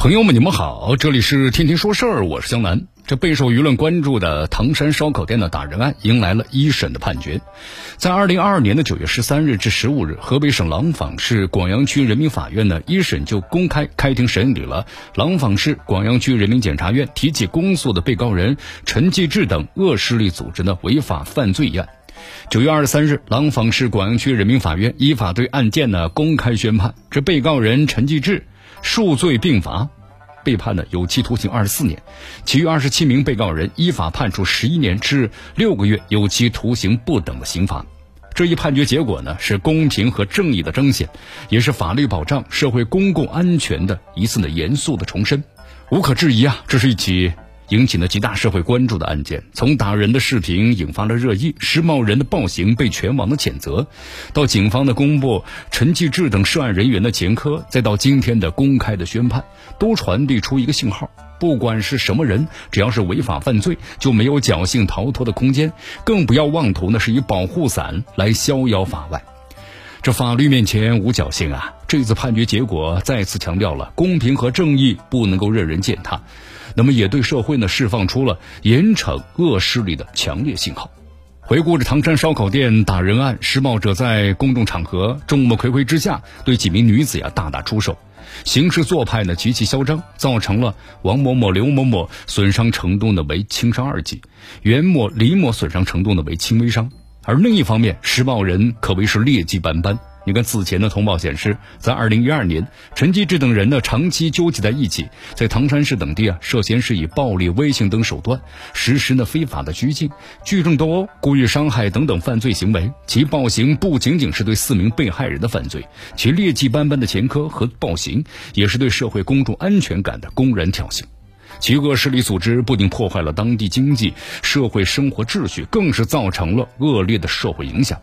朋友们，你们好，这里是天天说事儿，我是江南。这备受舆论关注的唐山烧烤店的打人案迎来了一审的判决，在二零二二年的九月十三日至十五日，河北省廊坊市广阳区人民法院呢一审就公开开庭审理了廊坊市广阳区人民检察院提起公诉的被告人陈继志等恶势力组织的违法犯罪一案。九月二十三日，廊坊市广阳区人民法院依法对案件呢公开宣判，这被告人陈继志数罪并罚。被判的有期徒刑二十四年，其余二十七名被告人依法判处十一年至六个月有期徒刑不等的刑罚。这一判决结果呢，是公平和正义的彰显，也是法律保障社会公共安全的一次的严肃的重申。无可置疑啊，这是一起。引起了极大社会关注的案件，从打人的视频引发了热议，施暴人的暴行被全网的谴责，到警方的公布陈继志等涉案人员的前科，再到今天的公开的宣判，都传递出一个信号：不管是什么人，只要是违法犯罪，就没有侥幸逃脱的空间，更不要妄图呢是以保护伞来逍遥法外。这法律面前无侥幸啊！这次判决结果再次强调了公平和正义不能够任人践踏。那么也对社会呢释放出了严惩恶势力的强烈信号。回顾着唐山烧烤店打人案，施暴者在公众场合众目睽睽之下对几名女子呀大打出手，行事做派呢极其嚣张，造成了王某某、刘某某损伤程度呢为轻伤二级，袁某、李某损伤程度呢为轻微伤。而另一方面，施暴人可谓是劣迹斑斑。你看，此前的通报显示，在二零一二年，陈继志等人呢长期纠集在一起，在唐山市等地啊，涉嫌是以暴力、威胁等手段实施呢非法的拘禁、聚众斗殴、故意伤害等等犯罪行为。其暴行不仅仅是对四名被害人的犯罪，其劣迹斑斑的前科和暴行，也是对社会公众安全感的公然挑衅。其恶势力组织不仅破坏了当地经济社会生活秩序，更是造成了恶劣的社会影响。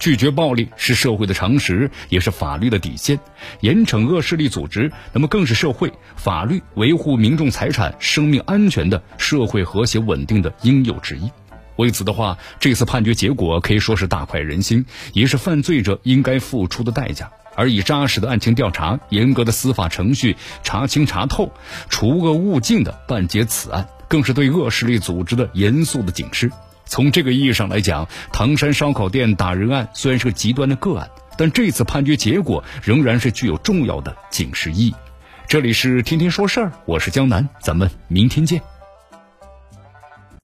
拒绝暴力是社会的常识，也是法律的底线。严惩恶势力组织，那么更是社会法律维护民众财产、生命安全的社会和谐稳定的应有之义。为此的话，这次判决结果可以说是大快人心，也是犯罪者应该付出的代价。而以扎实的案情调查、严格的司法程序查清查透、除恶务尽的办结此案，更是对恶势力组织的严肃的警示。从这个意义上来讲，唐山烧烤店打人案虽然是个极端的个案，但这次判决结果仍然是具有重要的警示意义。这里是天天说事儿，我是江南，咱们明天见。